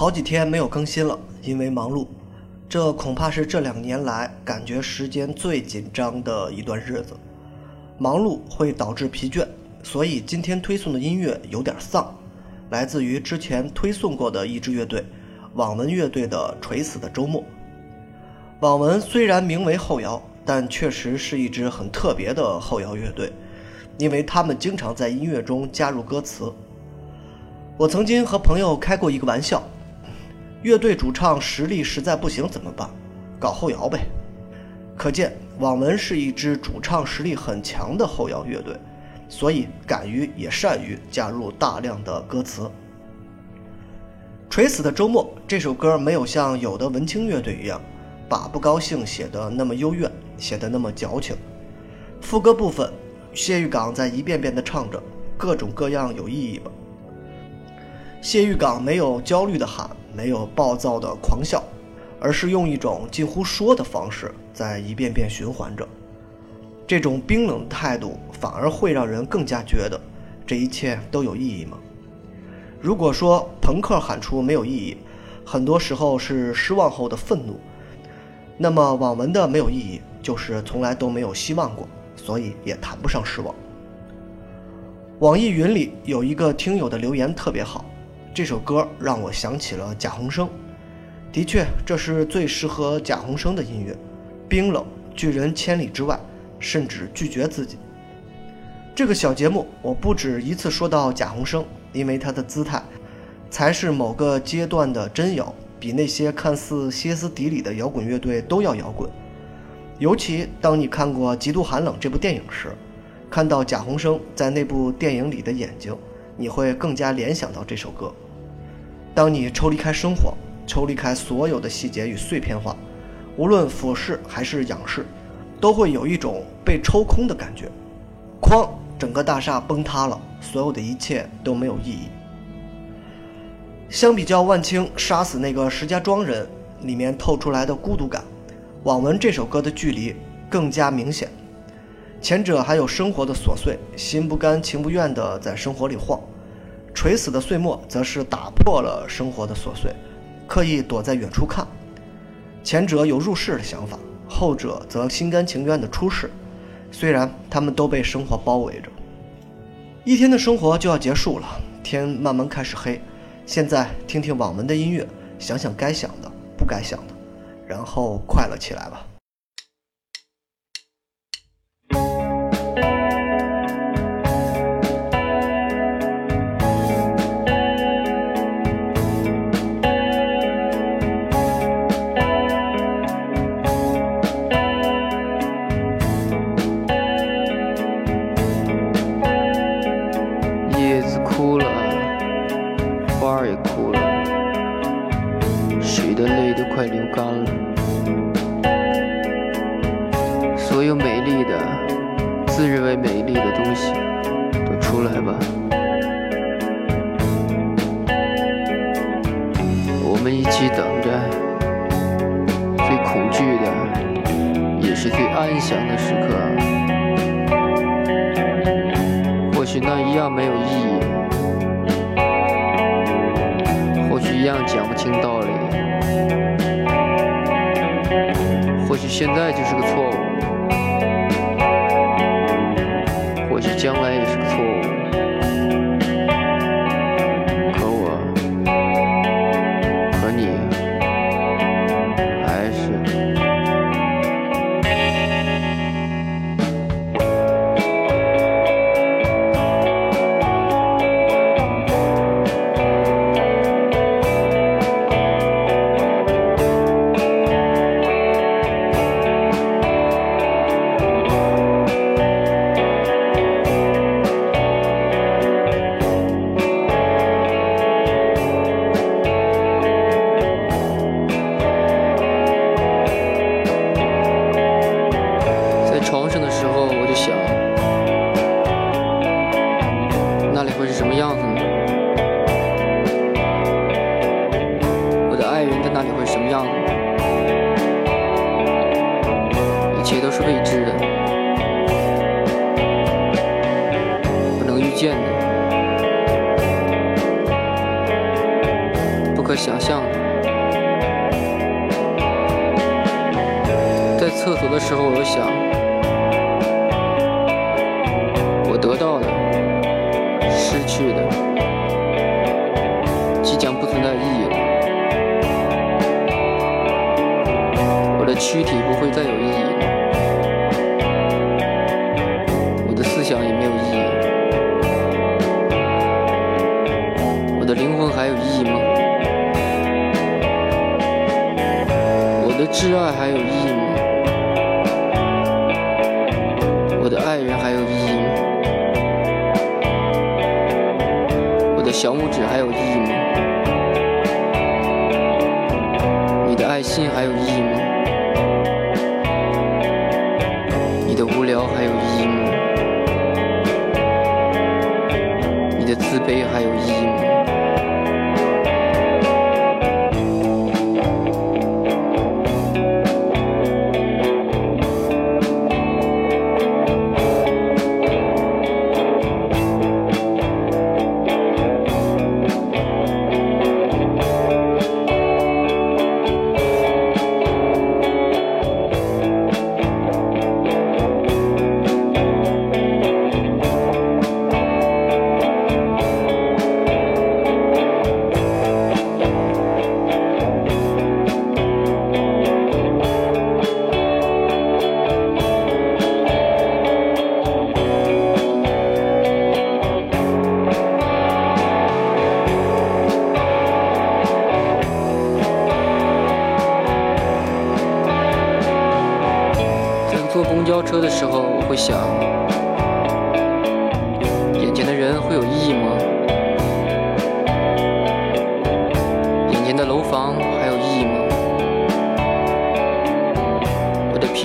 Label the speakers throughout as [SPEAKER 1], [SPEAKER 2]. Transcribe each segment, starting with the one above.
[SPEAKER 1] 好几天没有更新了，因为忙碌。这恐怕是这两年来感觉时间最紧张的一段日子。忙碌会导致疲倦，所以今天推送的音乐有点丧，来自于之前推送过的一支乐队——网文乐队的《垂死的周末》。网文虽然名为后摇，但确实是一支很特别的后摇乐队，因为他们经常在音乐中加入歌词。我曾经和朋友开过一个玩笑：乐队主唱实力实在不行怎么办？搞后摇呗。可见。网文是一支主唱实力很强的后摇乐队，所以敢于也善于加入大量的歌词。《垂死的周末》这首歌没有像有的文青乐队一样，把不高兴写得那么幽怨，写得那么矫情。副歌部分，谢玉岗在一遍遍地唱着各种各样有意义吧。谢玉岗没有焦虑的喊，没有暴躁的狂笑。而是用一种近乎说的方式在一遍遍循环着，这种冰冷态度反而会让人更加觉得这一切都有意义吗？如果说朋克喊出没有意义，很多时候是失望后的愤怒，那么网文的没有意义就是从来都没有希望过，所以也谈不上失望。网易云里有一个听友的留言特别好，这首歌让我想起了贾宏声。的确，这是最适合贾宏声的音乐，冰冷拒人千里之外，甚至拒绝自己。这个小节目，我不止一次说到贾宏声，因为他的姿态，才是某个阶段的真摇，比那些看似歇斯底里的摇滚乐队都要摇滚。尤其当你看过《极度寒冷》这部电影时，看到贾宏声在那部电影里的眼睛，你会更加联想到这首歌。当你抽离开生活。抽离开所有的细节与碎片化，无论俯视还是仰视，都会有一种被抽空的感觉。哐，整个大厦崩塌了，所有的一切都没有意义。相比较万青杀死那个石家庄人里面透出来的孤独感，网文这首歌的距离更加明显。前者还有生活的琐碎，心不甘情不愿地在生活里晃；垂死的岁末则是打破了生活的琐碎。刻意躲在远处看，前者有入世的想法，后者则心甘情愿地出世。虽然他们都被生活包围着，一天的生活就要结束了，天慢慢开始黑。现在听听网文的音乐，想想该想的，不该想的，然后快乐起来吧。
[SPEAKER 2] 恐惧的也是最安详的时刻。或许那一样没有意义或许一样讲不清道理或许现在就是个错误。见的不可想象的，在厕所的时候，我想我得到的、失去的，即将不存在意义了。我的躯体不会再有意义。我的挚爱还有意义吗？我的爱人还有意义吗？我的小拇指还有意义吗？你的爱心还有意义吗？你的无聊还有意义吗？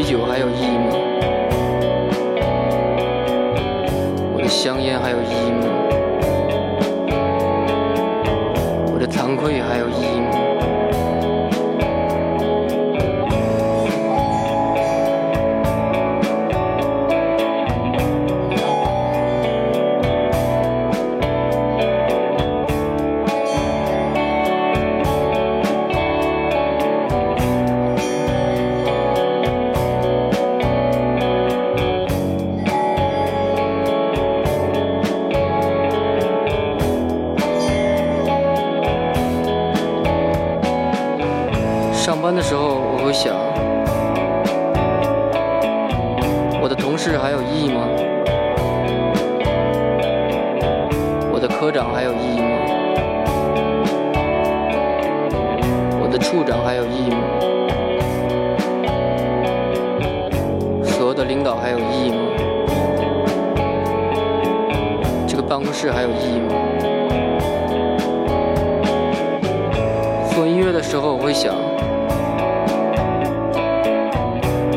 [SPEAKER 2] 啤酒还有意义吗？我的香烟还有意义吗？我的惭愧还有意义吗？科长还有意义吗？我的处长还有意义吗？所有的领导还有意义吗？这个办公室还有意义吗？做音乐的时候，我会想，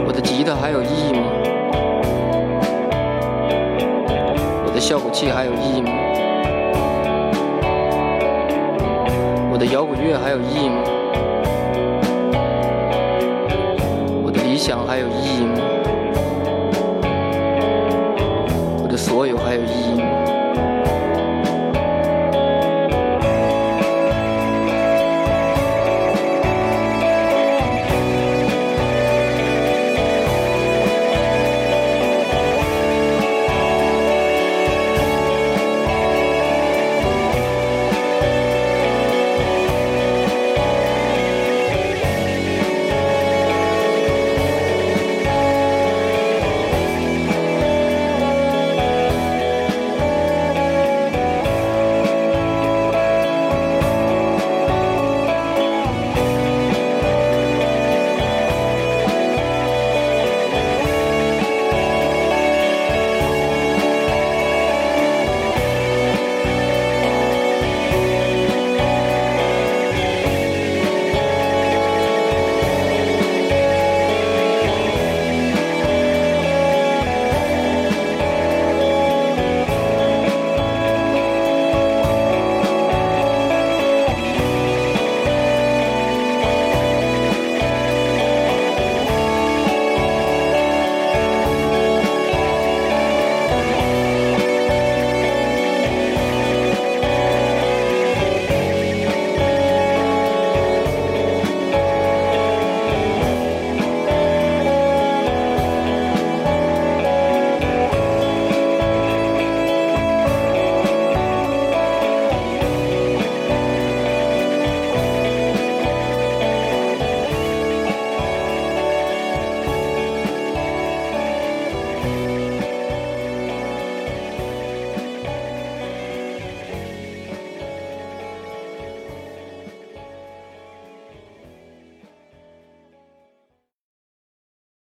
[SPEAKER 2] 我的吉他还有意义吗？我的效果器还有意义吗？的摇滚乐还有意义吗？我的理想还有意义吗？我的所有还有意义吗？